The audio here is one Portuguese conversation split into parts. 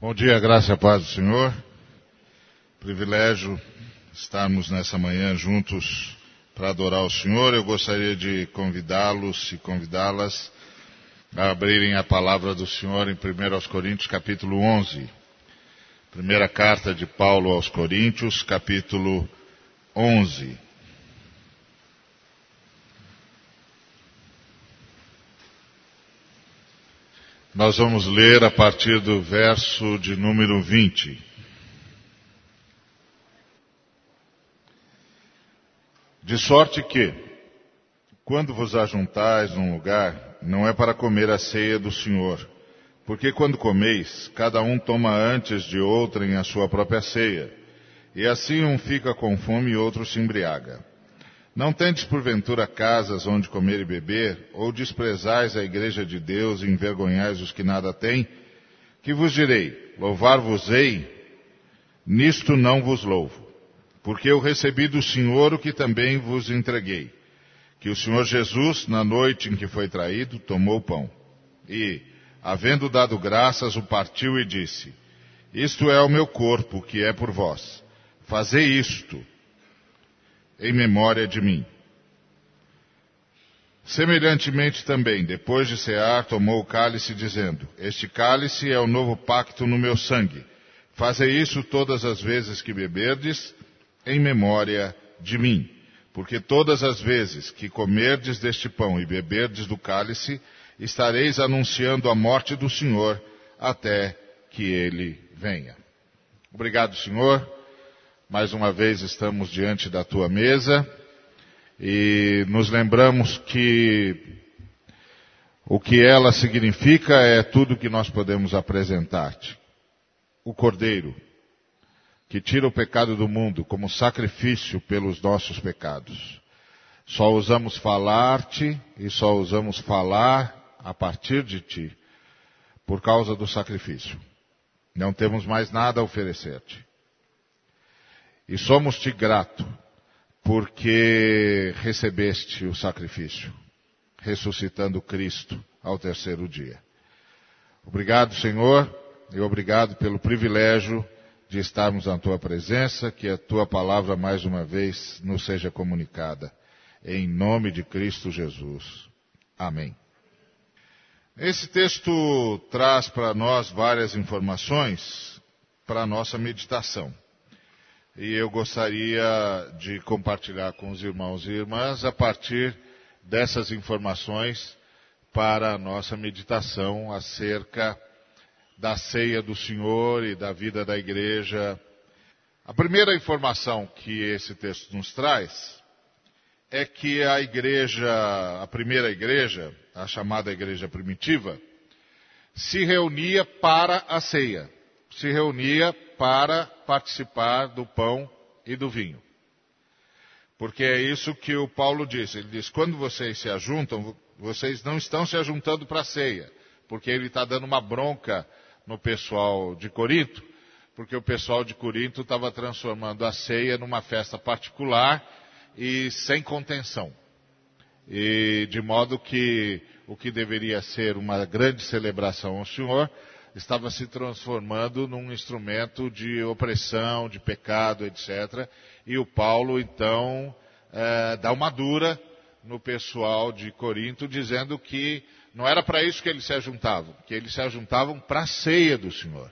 Bom dia, graça e paz do Senhor. Privilégio estarmos nessa manhã juntos para adorar o Senhor. Eu gostaria de convidá-los e convidá-las a abrirem a palavra do Senhor em 1 Coríntios, capítulo 11. Primeira carta de Paulo aos Coríntios, capítulo 11. Nós vamos ler a partir do verso de número 20. De sorte que, quando vos ajuntais num lugar, não é para comer a ceia do Senhor, porque quando comeis, cada um toma antes de outrem a sua própria ceia, e assim um fica com fome e outro se embriaga. Não tendes porventura casas onde comer e beber, ou desprezais a igreja de Deus e envergonhais os que nada têm? Que vos direi, louvar-vos-ei? Nisto não vos louvo, porque eu recebi do Senhor o que também vos entreguei. Que o Senhor Jesus, na noite em que foi traído, tomou o pão. E, havendo dado graças, o partiu e disse, Isto é o meu corpo, que é por vós. Fazei isto em memória de mim. Semelhantemente também, depois de cear, tomou o cálice, dizendo: Este cálice é o novo pacto no meu sangue. Fazei isso todas as vezes que beberdes, em memória de mim. Porque todas as vezes que comerdes deste pão e beberdes do cálice, estareis anunciando a morte do Senhor até que ele venha. Obrigado, Senhor mais uma vez estamos diante da tua mesa e nos lembramos que o que ela significa é tudo que nós podemos apresentar-te. O Cordeiro, que tira o pecado do mundo como sacrifício pelos nossos pecados. Só usamos falar-te e só usamos falar a partir de ti, por causa do sacrifício. Não temos mais nada a oferecer-te. E somos-te grato, porque recebeste o sacrifício, ressuscitando Cristo ao terceiro dia. Obrigado, Senhor, e obrigado pelo privilégio de estarmos na tua presença, que a tua palavra mais uma vez nos seja comunicada. Em nome de Cristo Jesus. Amém. Esse texto traz para nós várias informações para a nossa meditação e eu gostaria de compartilhar com os irmãos e irmãs a partir dessas informações para a nossa meditação acerca da ceia do Senhor e da vida da igreja. A primeira informação que esse texto nos traz é que a igreja, a primeira igreja, a chamada igreja primitiva, se reunia para a ceia, se reunia para participar do pão e do vinho. Porque é isso que o Paulo diz. Ele diz: quando vocês se ajuntam, vocês não estão se ajuntando para a ceia. Porque ele está dando uma bronca no pessoal de Corinto, porque o pessoal de Corinto estava transformando a ceia numa festa particular e sem contenção. E de modo que o que deveria ser uma grande celebração ao Senhor estava se transformando num instrumento de opressão, de pecado, etc. E o Paulo, então, é, dá uma dura no pessoal de Corinto, dizendo que não era para isso que eles se ajuntavam, que eles se ajuntavam para a ceia do Senhor.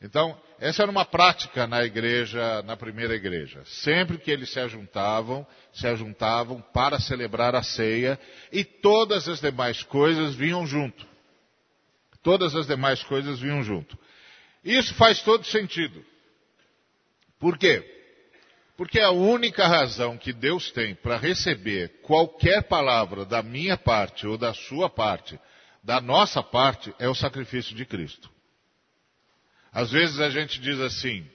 Então, essa era uma prática na igreja, na primeira igreja. Sempre que eles se ajuntavam, se ajuntavam para celebrar a ceia e todas as demais coisas vinham junto. Todas as demais coisas vinham junto. Isso faz todo sentido. Por quê? Porque a única razão que Deus tem para receber qualquer palavra da minha parte ou da sua parte, da nossa parte, é o sacrifício de Cristo. Às vezes a gente diz assim: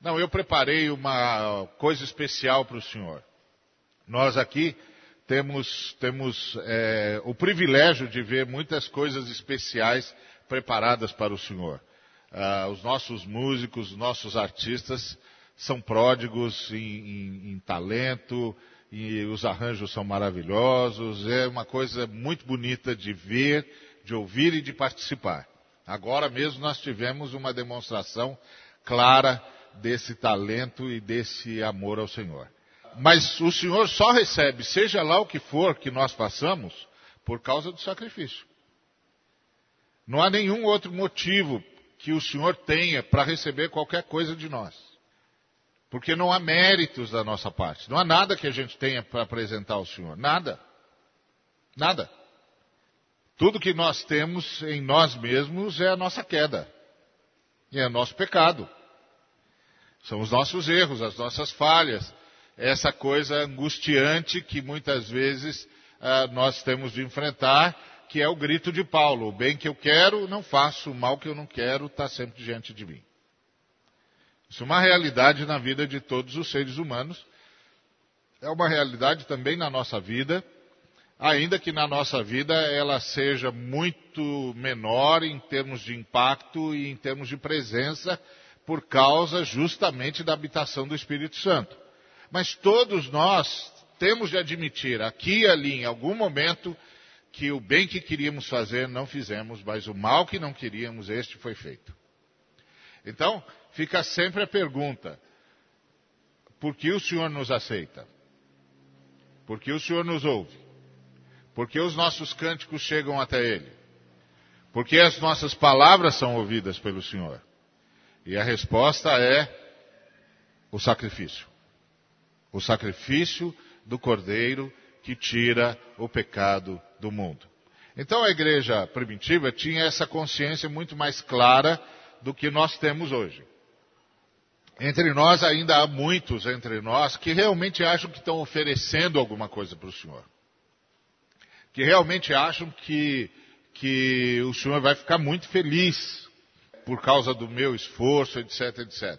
não, eu preparei uma coisa especial para o Senhor. Nós aqui temos, temos é, o privilégio de ver muitas coisas especiais preparadas para o Senhor. Ah, os nossos músicos, os nossos artistas são pródigos em, em, em talento, e os arranjos são maravilhosos, é uma coisa muito bonita de ver, de ouvir e de participar. Agora mesmo nós tivemos uma demonstração clara desse talento e desse amor ao Senhor. Mas o Senhor só recebe, seja lá o que for que nós façamos, por causa do sacrifício. Não há nenhum outro motivo que o Senhor tenha para receber qualquer coisa de nós. Porque não há méritos da nossa parte. Não há nada que a gente tenha para apresentar ao Senhor. Nada. Nada. Tudo que nós temos em nós mesmos é a nossa queda. E é o nosso pecado. São os nossos erros, as nossas falhas. Essa coisa angustiante que muitas vezes ah, nós temos de enfrentar, que é o grito de Paulo: o bem que eu quero, não faço, o mal que eu não quero está sempre diante de mim. Isso é uma realidade na vida de todos os seres humanos. É uma realidade também na nossa vida ainda que na nossa vida ela seja muito menor em termos de impacto e em termos de presença, por causa justamente da habitação do Espírito Santo. Mas todos nós temos de admitir, aqui e ali, em algum momento, que o bem que queríamos fazer não fizemos, mas o mal que não queríamos, este foi feito. Então, fica sempre a pergunta: por que o Senhor nos aceita? Por que o Senhor nos ouve? Porque os nossos cânticos chegam até Ele. Porque as nossas palavras são ouvidas pelo Senhor. E a resposta é o sacrifício. O sacrifício do Cordeiro que tira o pecado do mundo. Então a igreja primitiva tinha essa consciência muito mais clara do que nós temos hoje. Entre nós ainda há muitos entre nós que realmente acham que estão oferecendo alguma coisa para o Senhor que realmente acham que, que o Senhor vai ficar muito feliz por causa do meu esforço, etc, etc.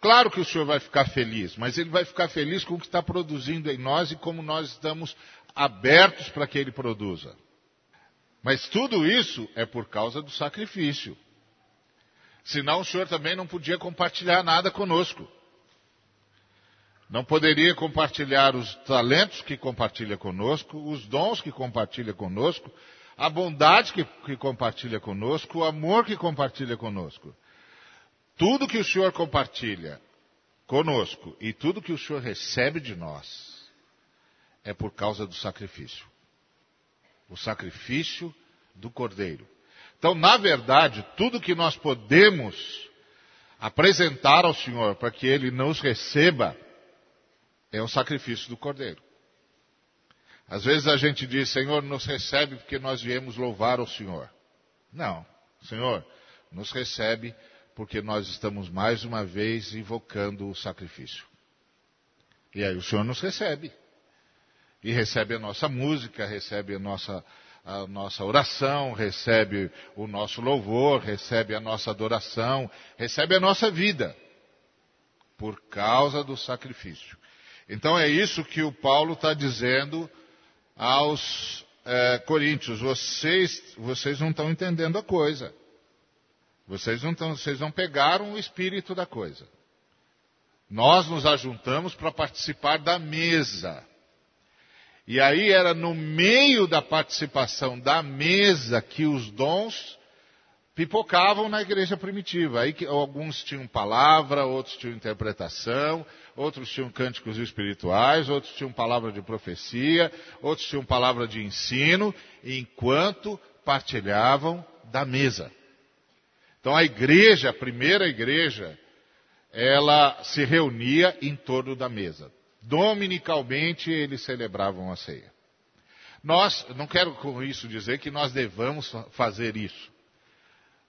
Claro que o Senhor vai ficar feliz, mas Ele vai ficar feliz com o que está produzindo em nós e como nós estamos abertos para que Ele produza. Mas tudo isso é por causa do sacrifício. Senão o Senhor também não podia compartilhar nada conosco. Não poderia compartilhar os talentos que compartilha conosco, os dons que compartilha conosco, a bondade que, que compartilha conosco, o amor que compartilha conosco. Tudo que o Senhor compartilha conosco e tudo que o Senhor recebe de nós é por causa do sacrifício. O sacrifício do Cordeiro. Então, na verdade, tudo que nós podemos apresentar ao Senhor para que Ele nos receba é o sacrifício do cordeiro. Às vezes a gente diz, Senhor, nos recebe porque nós viemos louvar o Senhor. Não, Senhor, nos recebe porque nós estamos mais uma vez invocando o sacrifício. E aí o Senhor nos recebe. E recebe a nossa música, recebe a nossa, a nossa oração, recebe o nosso louvor, recebe a nossa adoração, recebe a nossa vida. Por causa do sacrifício. Então é isso que o Paulo está dizendo aos é, coríntios. Vocês, vocês não estão entendendo a coisa. Vocês não, tão, vocês não pegaram o espírito da coisa. Nós nos ajuntamos para participar da mesa. E aí era no meio da participação da mesa que os dons pipocavam na igreja primitiva. Aí que, alguns tinham palavra, outros tinham interpretação, outros tinham cânticos espirituais, outros tinham palavra de profecia, outros tinham palavra de ensino, enquanto partilhavam da mesa. Então a igreja, a primeira igreja, ela se reunia em torno da mesa. Dominicalmente eles celebravam a ceia. Nós, não quero com isso dizer que nós devamos fazer isso.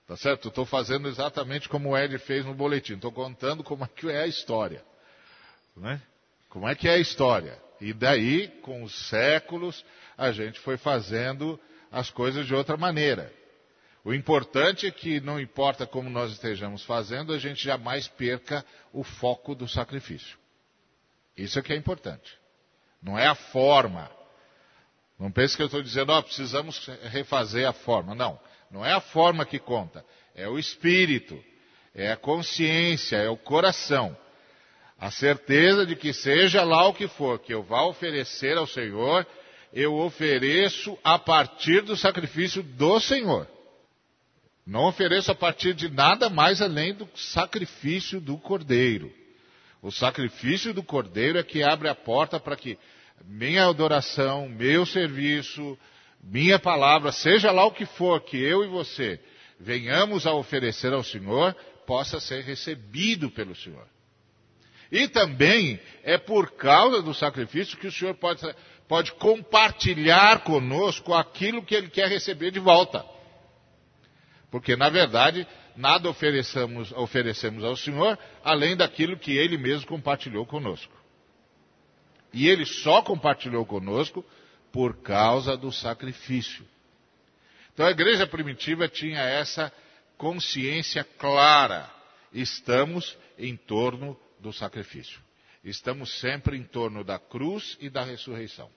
Tá certo? Estou fazendo exatamente como o Ed fez no boletim. Estou contando como é que é a história. Né? Como é que é a história? E daí, com os séculos, a gente foi fazendo as coisas de outra maneira. O importante é que, não importa como nós estejamos fazendo, a gente jamais perca o foco do sacrifício. Isso é que é importante. Não é a forma. Não pense que eu estou dizendo, ó, oh, precisamos refazer a forma. Não. Não é a forma que conta, é o espírito, é a consciência, é o coração. A certeza de que seja lá o que for que eu vá oferecer ao Senhor, eu ofereço a partir do sacrifício do Senhor. Não ofereço a partir de nada mais além do sacrifício do cordeiro. O sacrifício do cordeiro é que abre a porta para que minha adoração, meu serviço, minha palavra, seja lá o que for que eu e você venhamos a oferecer ao Senhor, possa ser recebido pelo Senhor. E também é por causa do sacrifício que o Senhor pode, pode compartilhar conosco aquilo que Ele quer receber de volta. Porque, na verdade, nada oferecemos, oferecemos ao Senhor além daquilo que Ele mesmo compartilhou conosco. E Ele só compartilhou conosco por causa do sacrifício. Então a igreja primitiva tinha essa consciência clara. Estamos em torno do sacrifício. Estamos sempre em torno da cruz e da ressurreição.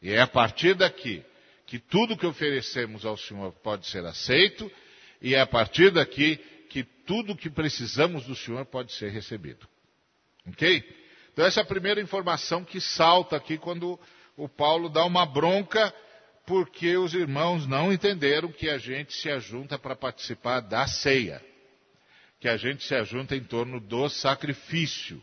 E é a partir daqui que tudo que oferecemos ao Senhor pode ser aceito, e é a partir daqui que tudo que precisamos do Senhor pode ser recebido. Ok? Então, essa é a primeira informação que salta aqui quando o Paulo dá uma bronca, porque os irmãos não entenderam que a gente se ajunta para participar da ceia, que a gente se ajunta em torno do sacrifício.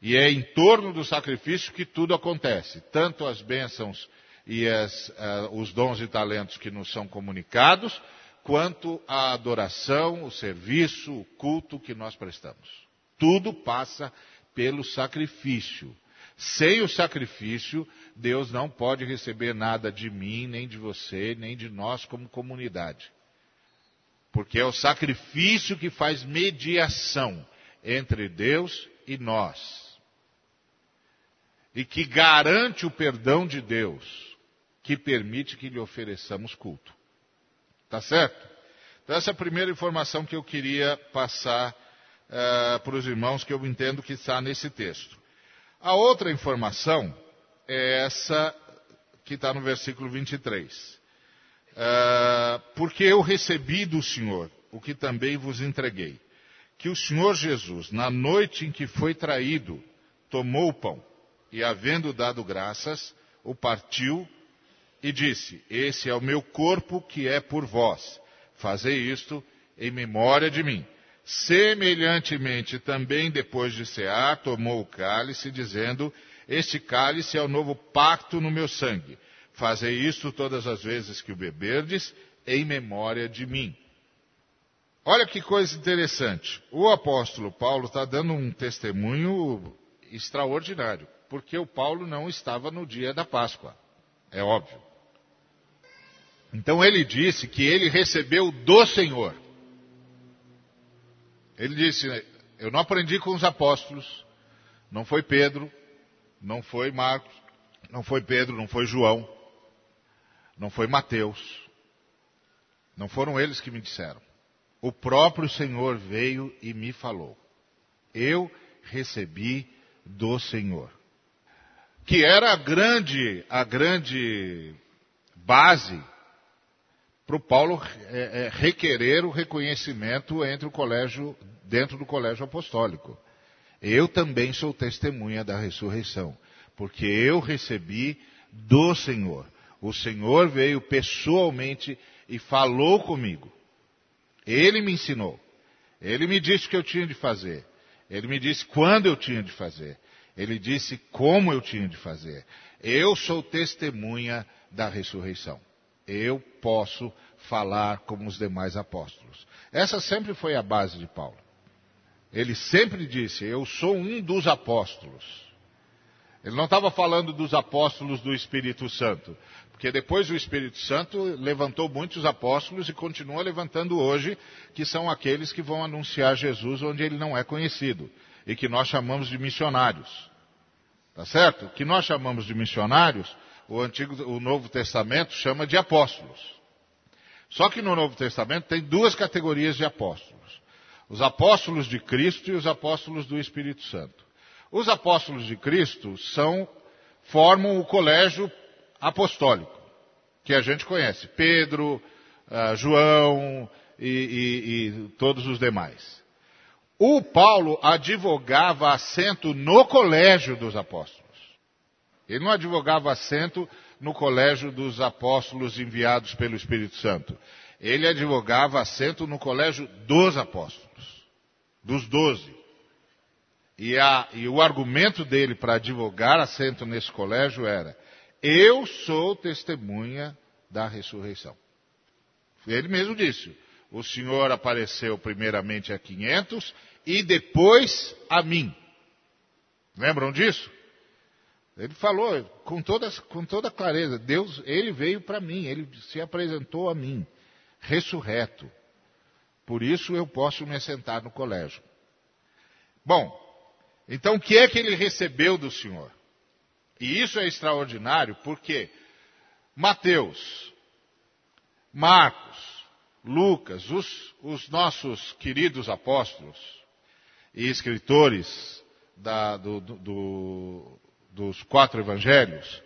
E é em torno do sacrifício que tudo acontece, tanto as bênçãos e as, uh, os dons e talentos que nos são comunicados, quanto a adoração, o serviço, o culto que nós prestamos. Tudo passa pelo sacrifício. Sem o sacrifício, Deus não pode receber nada de mim, nem de você, nem de nós como comunidade. Porque é o sacrifício que faz mediação entre Deus e nós. E que garante o perdão de Deus que permite que lhe ofereçamos culto. Tá certo? Então, essa é a primeira informação que eu queria passar uh, para os irmãos, que eu entendo que está nesse texto. A outra informação é essa que está no versículo 23. Uh, eh, porque eu recebi do Senhor o que também vos entreguei. Que o Senhor Jesus, na noite em que foi traído, tomou o pão e, havendo dado graças, o partiu e disse: Esse é o meu corpo que é por vós. Fazei isto em memória de mim. Semelhantemente, também depois de cear, tomou o cálice, dizendo: Este cálice é o novo pacto no meu sangue. Fazei isto todas as vezes que o beberdes, em memória de mim. Olha que coisa interessante. O apóstolo Paulo está dando um testemunho extraordinário, porque o Paulo não estava no dia da Páscoa. É óbvio. Então ele disse que ele recebeu do Senhor. Ele disse: Eu não aprendi com os apóstolos, não foi Pedro, não foi Marcos, não foi Pedro, não foi João, não foi Mateus. Não foram eles que me disseram. O próprio Senhor veio e me falou. Eu recebi do Senhor. Que era a grande, a grande base para o Paulo é, é, requerer o reconhecimento entre o colégio, dentro do colégio apostólico. Eu também sou testemunha da ressurreição, porque eu recebi do Senhor. O Senhor veio pessoalmente e falou comigo. Ele me ensinou. Ele me disse o que eu tinha de fazer. Ele me disse quando eu tinha de fazer. Ele disse como eu tinha de fazer. Eu sou testemunha da ressurreição eu posso falar como os demais apóstolos. Essa sempre foi a base de Paulo. Ele sempre disse: Eu sou um dos apóstolos. Ele não estava falando dos apóstolos do Espírito Santo, porque depois o Espírito Santo levantou muitos apóstolos e continua levantando hoje, que são aqueles que vão anunciar Jesus onde ele não é conhecido e que nós chamamos de missionários. Tá certo? Que nós chamamos de missionários o Antigo, o Novo Testamento chama de apóstolos. Só que no Novo Testamento tem duas categorias de apóstolos: os apóstolos de Cristo e os apóstolos do Espírito Santo. Os apóstolos de Cristo são formam o colégio apostólico que a gente conhece: Pedro, uh, João e, e, e todos os demais. O Paulo advogava assento no colégio dos apóstolos. Ele não advogava assento no colégio dos apóstolos enviados pelo Espírito Santo. ele advogava assento no colégio dos apóstolos, dos doze. E, e o argumento dele para advogar assento nesse colégio era: eu sou testemunha da ressurreição. Ele mesmo disse: o Senhor apareceu primeiramente a 500 e depois a mim. Lembram disso? Ele falou com toda, com toda clareza: Deus, ele veio para mim, ele se apresentou a mim, ressurreto. Por isso eu posso me assentar no colégio. Bom, então o que é que ele recebeu do Senhor? E isso é extraordinário porque Mateus, Marcos, Lucas, os, os nossos queridos apóstolos e escritores da, do, do, dos quatro evangelhos,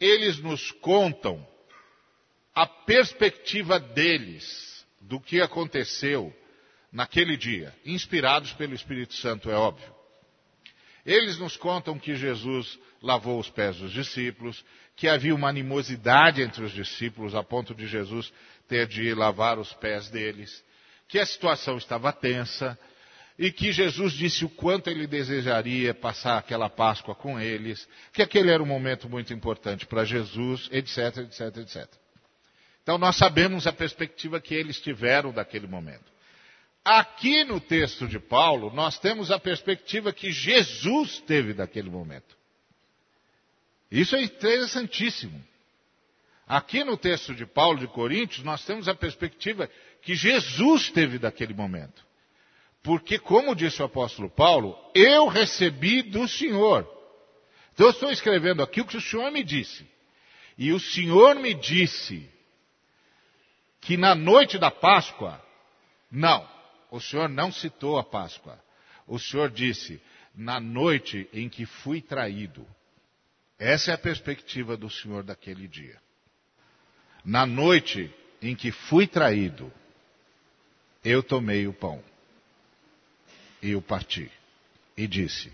eles nos contam a perspectiva deles do que aconteceu naquele dia, inspirados pelo Espírito Santo, é óbvio. Eles nos contam que Jesus lavou os pés dos discípulos, que havia uma animosidade entre os discípulos a ponto de Jesus ter de lavar os pés deles, que a situação estava tensa, e que Jesus disse o quanto ele desejaria passar aquela Páscoa com eles, que aquele era um momento muito importante para Jesus, etc, etc, etc. Então nós sabemos a perspectiva que eles tiveram daquele momento. Aqui no texto de Paulo, nós temos a perspectiva que Jesus teve daquele momento. Isso é interessantíssimo. Aqui no texto de Paulo de Coríntios, nós temos a perspectiva que Jesus teve daquele momento. Porque, como disse o apóstolo Paulo, eu recebi do Senhor. Então, eu estou escrevendo aqui o que o Senhor me disse. E o Senhor me disse que na noite da Páscoa, não, o Senhor não citou a Páscoa. O Senhor disse, na noite em que fui traído. Essa é a perspectiva do Senhor daquele dia. Na noite em que fui traído, eu tomei o pão e o parti. E disse: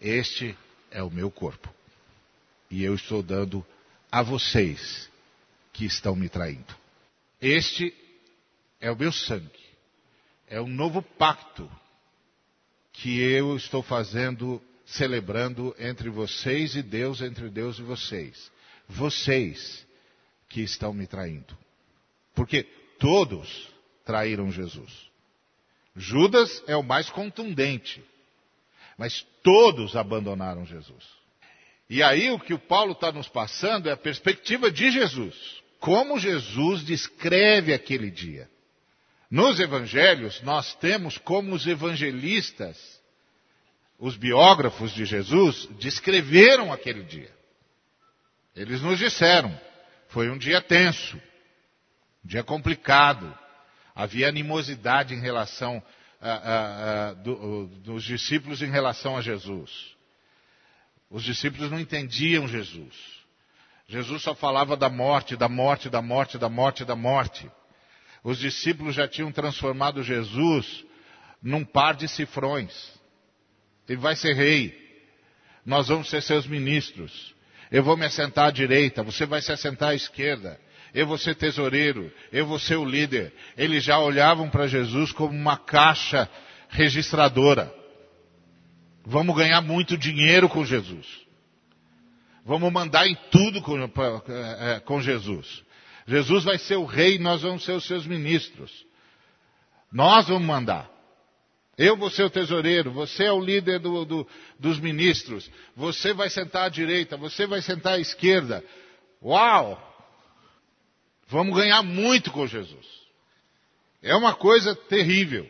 Este é o meu corpo. E eu estou dando a vocês que estão me traindo. Este é o meu sangue. É um novo pacto que eu estou fazendo, celebrando entre vocês e Deus, entre Deus e vocês. Vocês que estão me traindo. Porque todos traíram Jesus. Judas é o mais contundente. Mas todos abandonaram Jesus. E aí o que o Paulo está nos passando é a perspectiva de Jesus. Como Jesus descreve aquele dia. Nos evangelhos, nós temos como os evangelistas, os biógrafos de Jesus, descreveram aquele dia. Eles nos disseram, foi um dia tenso, um dia complicado, Havia animosidade em relação a, a, a, do, dos discípulos em relação a Jesus. Os discípulos não entendiam Jesus. Jesus só falava da morte, da morte, da morte, da morte, da morte. Os discípulos já tinham transformado Jesus num par de cifrões. Ele vai ser rei. Nós vamos ser seus ministros. Eu vou me assentar à direita, você vai se assentar à esquerda eu vou ser tesoureiro, eu vou ser o líder. Eles já olhavam para Jesus como uma caixa registradora. Vamos ganhar muito dinheiro com Jesus. Vamos mandar em tudo com, é, é, com Jesus. Jesus vai ser o rei nós vamos ser os seus ministros. Nós vamos mandar. Eu vou ser o tesoureiro, você é o líder do, do, dos ministros, você vai sentar à direita, você vai sentar à esquerda. Uau! Vamos ganhar muito com Jesus. É uma coisa terrível.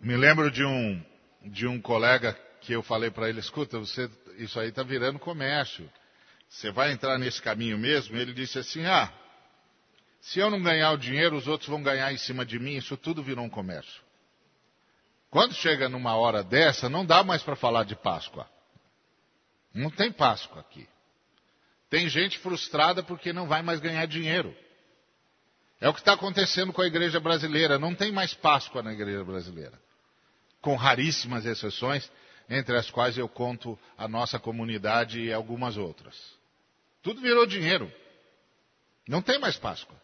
Me lembro de um, de um colega que eu falei para ele, escuta, você, isso aí está virando comércio. Você vai entrar nesse caminho mesmo? Ele disse assim, ah, se eu não ganhar o dinheiro, os outros vão ganhar em cima de mim, isso tudo virou um comércio. Quando chega numa hora dessa, não dá mais para falar de Páscoa. Não tem Páscoa aqui. Tem gente frustrada porque não vai mais ganhar dinheiro. É o que está acontecendo com a igreja brasileira. Não tem mais Páscoa na igreja brasileira. Com raríssimas exceções, entre as quais eu conto a nossa comunidade e algumas outras. Tudo virou dinheiro. Não tem mais Páscoa.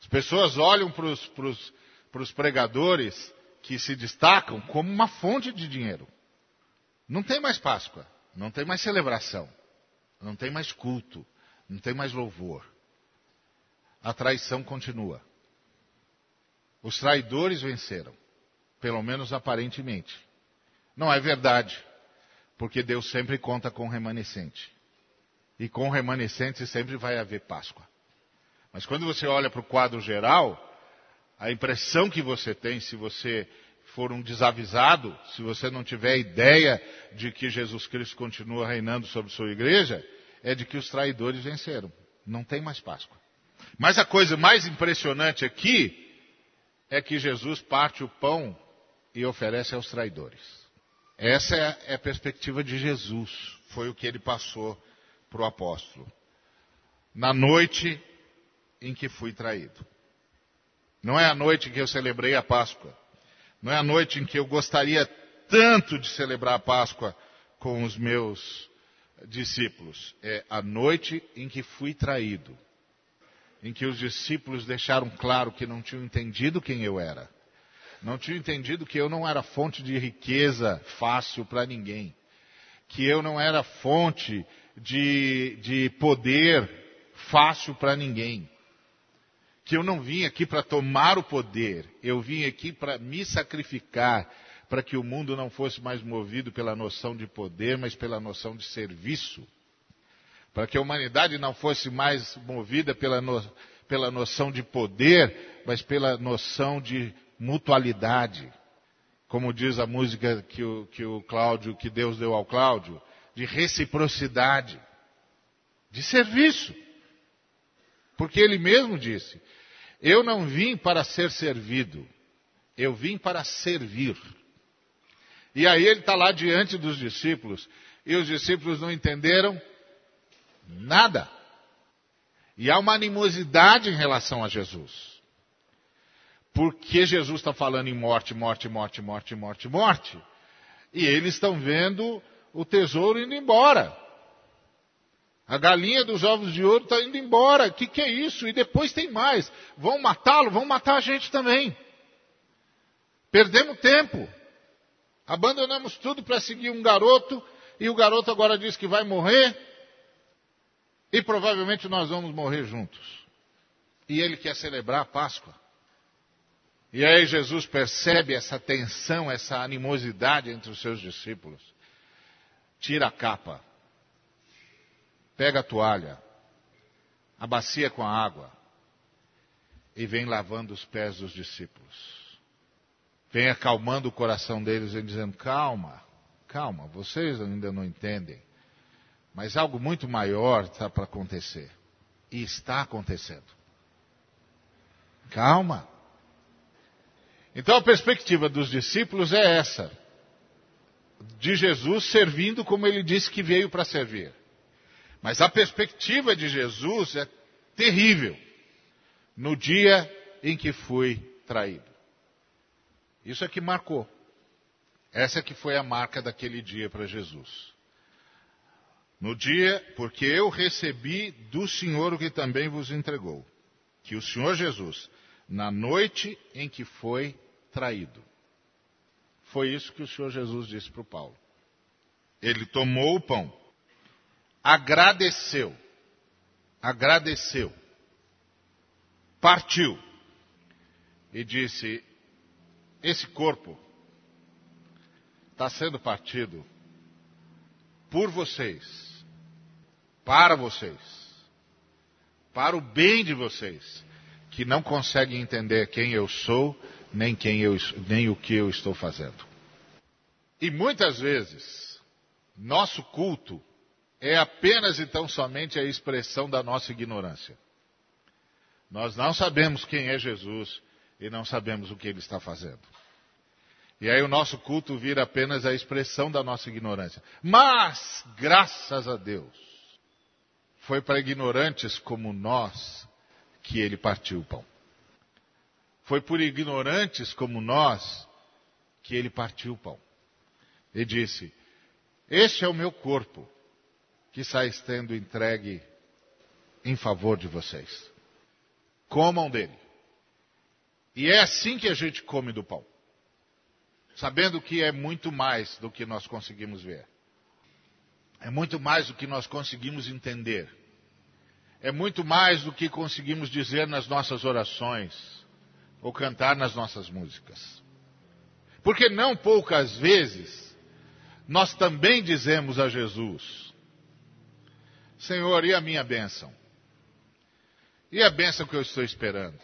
As pessoas olham para os pregadores que se destacam como uma fonte de dinheiro. Não tem mais Páscoa, não tem mais celebração, não tem mais culto, não tem mais louvor. A traição continua. Os traidores venceram, pelo menos aparentemente. Não é verdade, porque Deus sempre conta com o remanescente. E com o remanescente sempre vai haver Páscoa. Mas quando você olha para o quadro geral, a impressão que você tem, se você for um desavisado, se você não tiver ideia de que Jesus Cristo continua reinando sobre sua igreja, é de que os traidores venceram. Não tem mais Páscoa. Mas a coisa mais impressionante aqui é que Jesus parte o pão e oferece aos traidores. Essa é a perspectiva de Jesus. Foi o que ele passou para o apóstolo. Na noite em que fui traído. Não é a noite em que eu celebrei a Páscoa. Não é a noite em que eu gostaria tanto de celebrar a Páscoa com os meus discípulos. É a noite em que fui traído. Em que os discípulos deixaram claro que não tinham entendido quem eu era. Não tinham entendido que eu não era fonte de riqueza fácil para ninguém. Que eu não era fonte de, de poder fácil para ninguém que eu não vim aqui para tomar o poder, eu vim aqui para me sacrificar, para que o mundo não fosse mais movido pela noção de poder, mas pela noção de serviço. Para que a humanidade não fosse mais movida pela, no, pela noção de poder, mas pela noção de mutualidade. Como diz a música que o, que o Cláudio, que Deus deu ao Cláudio, de reciprocidade, de serviço. Porque ele mesmo disse: Eu não vim para ser servido, eu vim para servir. E aí ele está lá diante dos discípulos, e os discípulos não entenderam nada. E há uma animosidade em relação a Jesus. Porque Jesus está falando em morte, morte, morte, morte, morte, morte. E eles estão vendo o tesouro indo embora. A galinha dos ovos de ouro está indo embora. O que, que é isso? E depois tem mais. Vão matá-lo? Vão matar a gente também. Perdemos tempo. Abandonamos tudo para seguir um garoto. E o garoto agora diz que vai morrer. E provavelmente nós vamos morrer juntos. E ele quer celebrar a Páscoa. E aí Jesus percebe essa tensão, essa animosidade entre os seus discípulos. Tira a capa pega a toalha, a bacia com a água e vem lavando os pés dos discípulos. Vem acalmando o coração deles e dizendo: calma, calma, vocês ainda não entendem. Mas algo muito maior está para acontecer. E está acontecendo. Calma. Então a perspectiva dos discípulos é essa: de Jesus servindo como ele disse que veio para servir. Mas a perspectiva de Jesus é terrível no dia em que fui traído. Isso é que marcou. Essa é que foi a marca daquele dia para Jesus. No dia, porque eu recebi do Senhor o que também vos entregou, que o Senhor Jesus, na noite em que foi traído. Foi isso que o Senhor Jesus disse para o Paulo. Ele tomou o pão agradeceu, agradeceu, partiu. E disse: Esse corpo está sendo partido por vocês, para vocês, para o bem de vocês, que não conseguem entender quem eu sou, nem, quem eu, nem o que eu estou fazendo. E muitas vezes, nosso culto é apenas e tão somente a expressão da nossa ignorância. Nós não sabemos quem é Jesus e não sabemos o que ele está fazendo. E aí o nosso culto vira apenas a expressão da nossa ignorância. Mas, graças a Deus, foi para ignorantes como nós que ele partiu o pão. Foi por ignorantes como nós que ele partiu o pão. E disse: Este é o meu corpo, que está sendo entregue em favor de vocês. Comam dele. E é assim que a gente come do pão. Sabendo que é muito mais do que nós conseguimos ver. É muito mais do que nós conseguimos entender. É muito mais do que conseguimos dizer nas nossas orações ou cantar nas nossas músicas. Porque não poucas vezes nós também dizemos a Jesus: Senhor, e a minha bênção? E a bênção que eu estou esperando?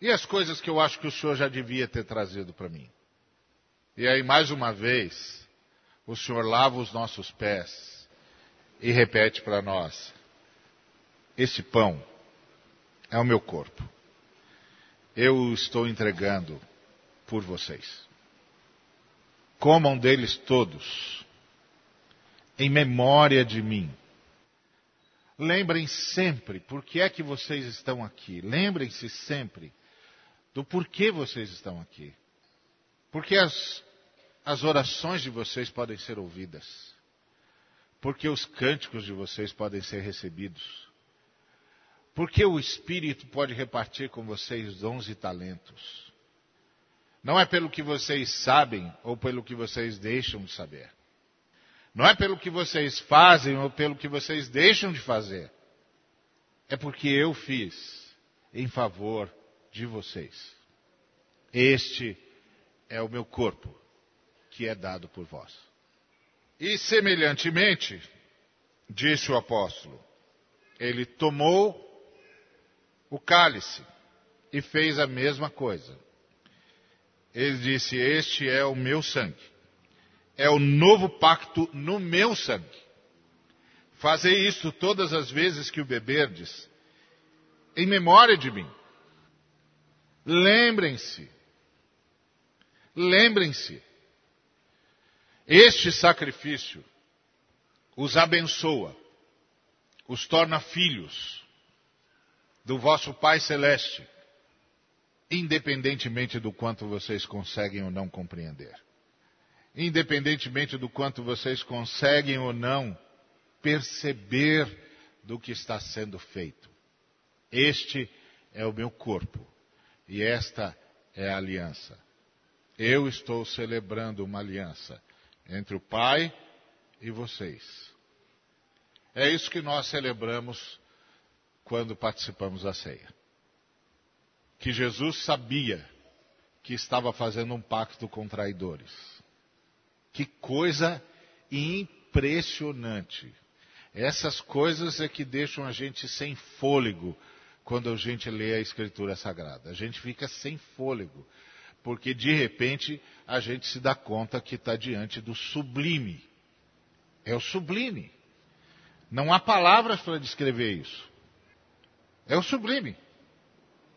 E as coisas que eu acho que o Senhor já devia ter trazido para mim? E aí, mais uma vez, o Senhor lava os nossos pés e repete para nós: Esse pão é o meu corpo. Eu o estou entregando por vocês. Comam deles todos, em memória de mim. Lembrem sempre por que é que vocês estão aqui. Lembrem-se sempre do porquê vocês estão aqui. Porque as, as orações de vocês podem ser ouvidas. Porque os cânticos de vocês podem ser recebidos. Porque o Espírito pode repartir com vocês dons e talentos. Não é pelo que vocês sabem ou pelo que vocês deixam de saber. Não é pelo que vocês fazem ou pelo que vocês deixam de fazer. É porque eu fiz em favor de vocês. Este é o meu corpo, que é dado por vós. E semelhantemente, disse o apóstolo, ele tomou o cálice e fez a mesma coisa. Ele disse: Este é o meu sangue é o novo pacto no meu sangue. Fazei isto todas as vezes que o beberdes, em memória de mim. Lembrem-se, lembrem-se, este sacrifício os abençoa, os torna filhos do vosso Pai Celeste, independentemente do quanto vocês conseguem ou não compreender independentemente do quanto vocês conseguem ou não perceber do que está sendo feito. Este é o meu corpo e esta é a aliança. Eu estou celebrando uma aliança entre o Pai e vocês. É isso que nós celebramos quando participamos da ceia. Que Jesus sabia que estava fazendo um pacto com traidores que coisa impressionante. Essas coisas é que deixam a gente sem fôlego quando a gente lê a Escritura Sagrada. A gente fica sem fôlego, porque de repente a gente se dá conta que está diante do sublime. É o sublime. Não há palavras para descrever isso. É o sublime.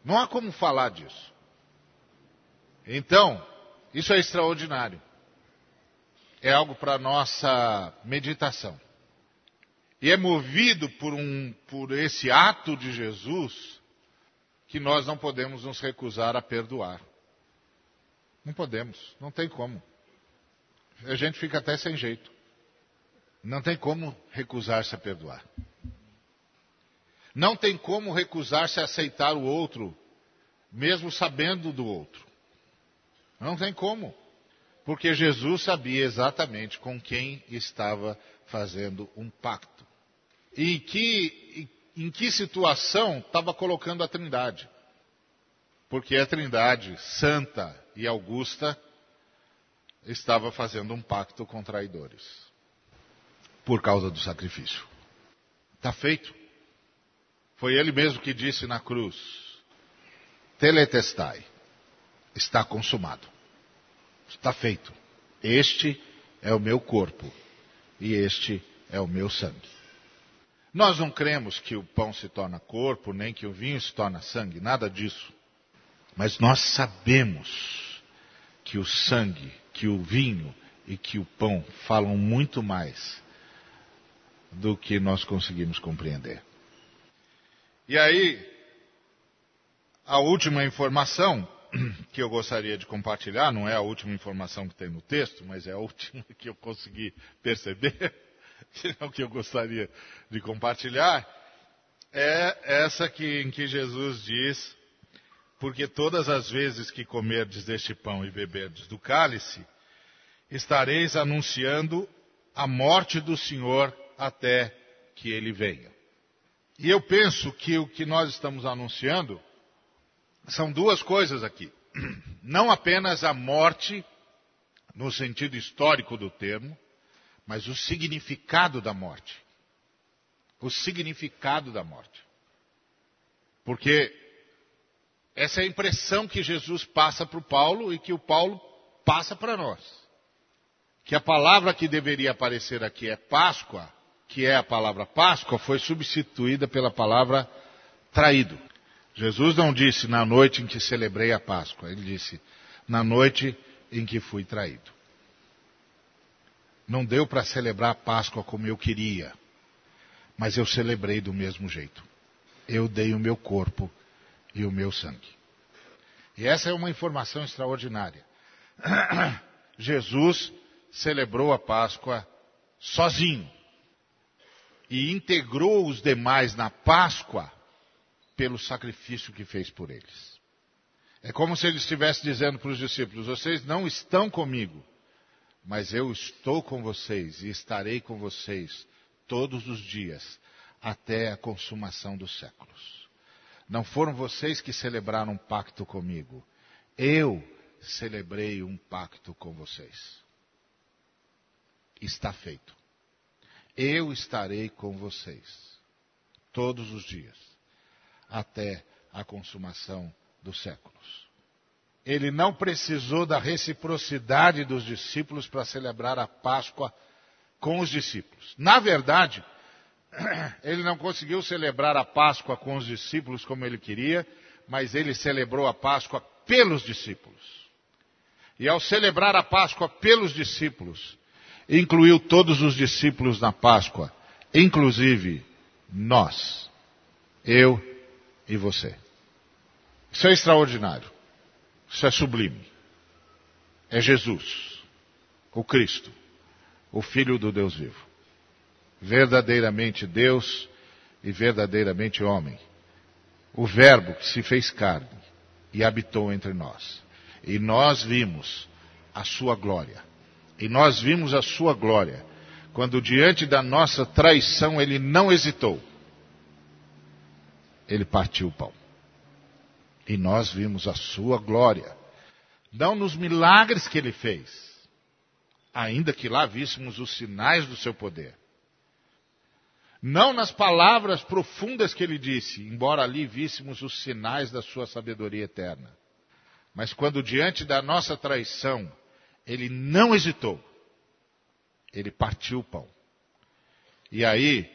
Não há como falar disso. Então, isso é extraordinário é algo para nossa meditação. E é movido por, um, por esse ato de Jesus que nós não podemos nos recusar a perdoar. Não podemos, não tem como. A gente fica até sem jeito. Não tem como recusar-se a perdoar. Não tem como recusar-se a aceitar o outro, mesmo sabendo do outro. Não tem como. Porque Jesus sabia exatamente com quem estava fazendo um pacto. E em que, em que situação estava colocando a Trindade. Porque a Trindade, santa e augusta, estava fazendo um pacto com traidores. Por causa do sacrifício. Está feito. Foi ele mesmo que disse na cruz: Teletestai, está consumado. Está feito. Este é o meu corpo e este é o meu sangue. Nós não cremos que o pão se torna corpo, nem que o vinho se torna sangue, nada disso. Mas nós sabemos que o sangue, que o vinho e que o pão falam muito mais do que nós conseguimos compreender. E aí, a última informação que eu gostaria de compartilhar, não é a última informação que tem no texto, mas é a última que eu consegui perceber, que é o que eu gostaria de compartilhar, é essa que, em que Jesus diz: porque todas as vezes que comerdes deste pão e beberdes do cálice, estareis anunciando a morte do Senhor até que ele venha. E eu penso que o que nós estamos anunciando são duas coisas aqui. Não apenas a morte, no sentido histórico do termo, mas o significado da morte. O significado da morte. Porque essa é a impressão que Jesus passa para o Paulo e que o Paulo passa para nós. Que a palavra que deveria aparecer aqui é Páscoa, que é a palavra Páscoa, foi substituída pela palavra traído. Jesus não disse na noite em que celebrei a Páscoa, ele disse na noite em que fui traído. Não deu para celebrar a Páscoa como eu queria, mas eu celebrei do mesmo jeito. Eu dei o meu corpo e o meu sangue. E essa é uma informação extraordinária. Jesus celebrou a Páscoa sozinho e integrou os demais na Páscoa pelo sacrifício que fez por eles. É como se ele estivesse dizendo para os discípulos: vocês não estão comigo, mas eu estou com vocês e estarei com vocês todos os dias até a consumação dos séculos. Não foram vocês que celebraram um pacto comigo, eu celebrei um pacto com vocês. Está feito. Eu estarei com vocês todos os dias até a consumação dos séculos. Ele não precisou da reciprocidade dos discípulos para celebrar a Páscoa com os discípulos. Na verdade, ele não conseguiu celebrar a Páscoa com os discípulos como ele queria, mas ele celebrou a Páscoa pelos discípulos. E ao celebrar a Páscoa pelos discípulos, incluiu todos os discípulos na Páscoa, inclusive nós, eu e você. Isso é extraordinário. Isso é sublime. É Jesus, o Cristo, o Filho do Deus vivo. Verdadeiramente Deus e verdadeiramente homem. O Verbo que se fez carne e habitou entre nós. E nós vimos a sua glória. E nós vimos a sua glória quando diante da nossa traição ele não hesitou. Ele partiu o pão. E nós vimos a sua glória não nos milagres que ele fez, ainda que lá víssemos os sinais do seu poder. Não nas palavras profundas que ele disse, embora ali víssemos os sinais da sua sabedoria eterna. Mas quando diante da nossa traição, ele não hesitou. Ele partiu o pão. E aí,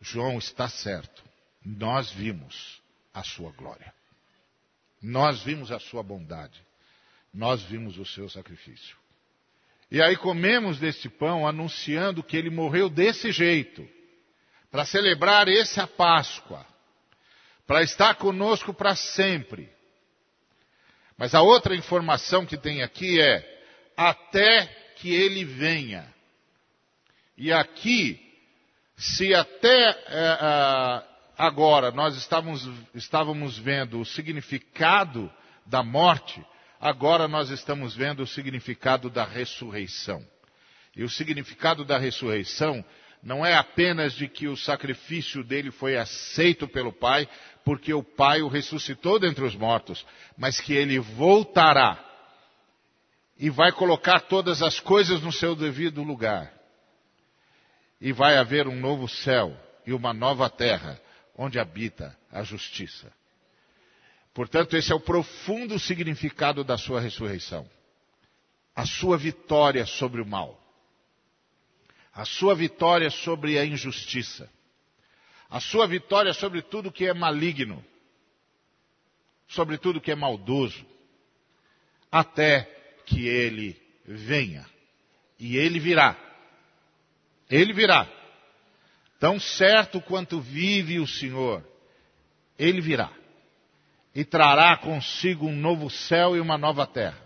João está certo. Nós vimos a sua glória. Nós vimos a sua bondade nós vimos o seu sacrifício. E aí comemos deste pão anunciando que ele morreu desse jeito, para celebrar essa Páscoa, para estar conosco para sempre. Mas a outra informação que tem aqui é até que ele venha. E aqui, se até é, agora nós estávamos, estávamos vendo o significado da morte, agora nós estamos vendo o significado da ressurreição. E o significado da ressurreição não é apenas de que o sacrifício dele foi aceito pelo Pai, porque o Pai o ressuscitou dentre os mortos, mas que ele voltará e vai colocar todas as coisas no seu devido lugar. E vai haver um novo céu e uma nova terra, onde habita a justiça. Portanto, esse é o profundo significado da sua ressurreição. A sua vitória sobre o mal. A sua vitória sobre a injustiça. A sua vitória sobre tudo que é maligno. Sobre tudo que é maldoso. Até que ele venha. E ele virá. Ele virá. Tão certo quanto vive o Senhor, ele virá e trará consigo um novo céu e uma nova terra.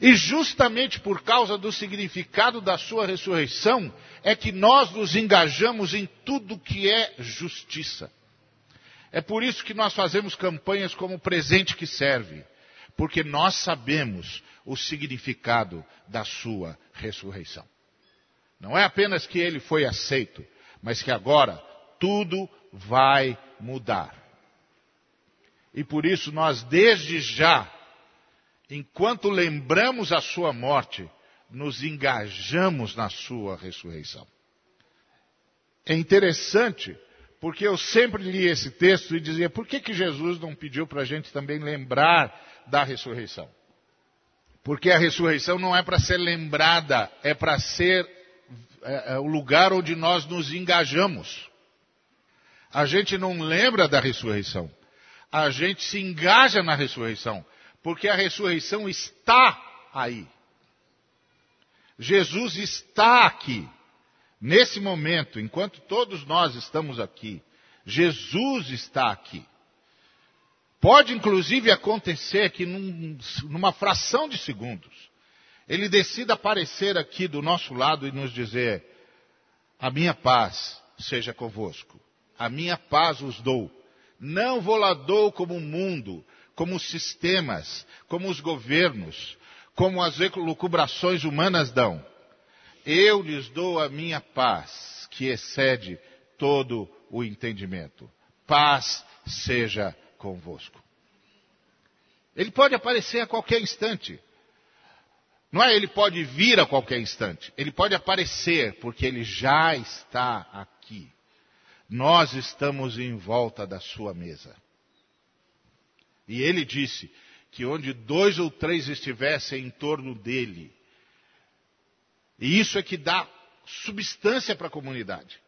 E justamente por causa do significado da sua ressurreição, é que nós nos engajamos em tudo que é justiça. É por isso que nós fazemos campanhas como presente que serve, porque nós sabemos o significado da sua ressurreição. Não é apenas que ele foi aceito, mas que agora tudo vai mudar. E por isso nós, desde já, enquanto lembramos a sua morte, nos engajamos na sua ressurreição. É interessante, porque eu sempre li esse texto e dizia, por que, que Jesus não pediu para a gente também lembrar da ressurreição? Porque a ressurreição não é para ser lembrada, é para ser é, é, o lugar onde nós nos engajamos. A gente não lembra da ressurreição, a gente se engaja na ressurreição, porque a ressurreição está aí. Jesus está aqui. Nesse momento, enquanto todos nós estamos aqui, Jesus está aqui. Pode inclusive acontecer que num, numa fração de segundos, ele decida aparecer aqui do nosso lado e nos dizer: A minha paz seja convosco, a minha paz os dou. Não vou lá dou como o mundo, como os sistemas, como os governos, como as elucubrações humanas dão. Eu lhes dou a minha paz, que excede todo o entendimento. Paz seja convosco. Ele pode aparecer a qualquer instante. Não é ele pode vir a qualquer instante. Ele pode aparecer porque ele já está aqui. Nós estamos em volta da sua mesa. E ele disse que onde dois ou três estivessem em torno dele, e isso é que dá substância para a comunidade.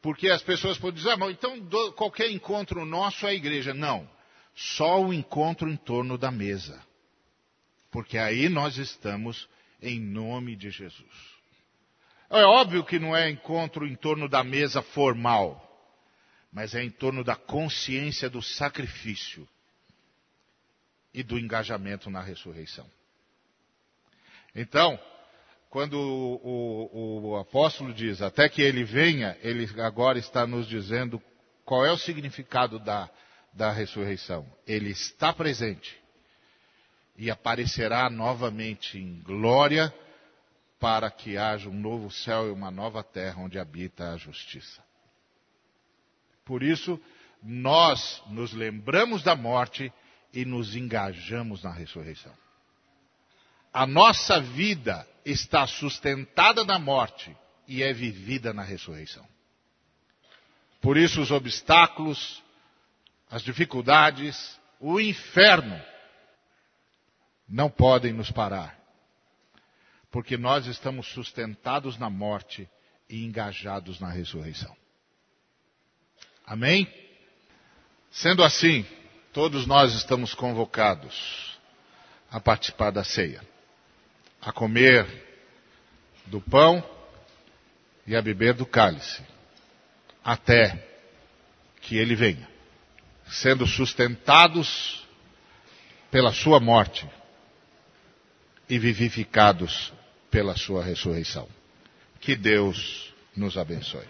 Porque as pessoas podem dizer, ah, então qualquer encontro nosso é igreja. Não. Só o encontro em torno da mesa. Porque aí nós estamos em nome de Jesus. É óbvio que não é encontro em torno da mesa formal, mas é em torno da consciência do sacrifício e do engajamento na ressurreição. Então, quando o, o, o, apóstolo diz até que ele venha, ele agora está nos dizendo qual é o significado da, da ressurreição. Ele está presente e aparecerá novamente em glória para que haja um novo céu e uma nova terra onde habita a justiça. Por isso, nós nos lembramos da morte e nos engajamos na ressurreição. A nossa vida está sustentada na morte e é vivida na ressurreição. Por isso, os obstáculos, as dificuldades, o inferno não podem nos parar, porque nós estamos sustentados na morte e engajados na ressurreição. Amém? Sendo assim, todos nós estamos convocados a participar da ceia a comer do pão e a beber do cálice, até que ele venha, sendo sustentados pela sua morte e vivificados pela sua ressurreição. Que Deus nos abençoe.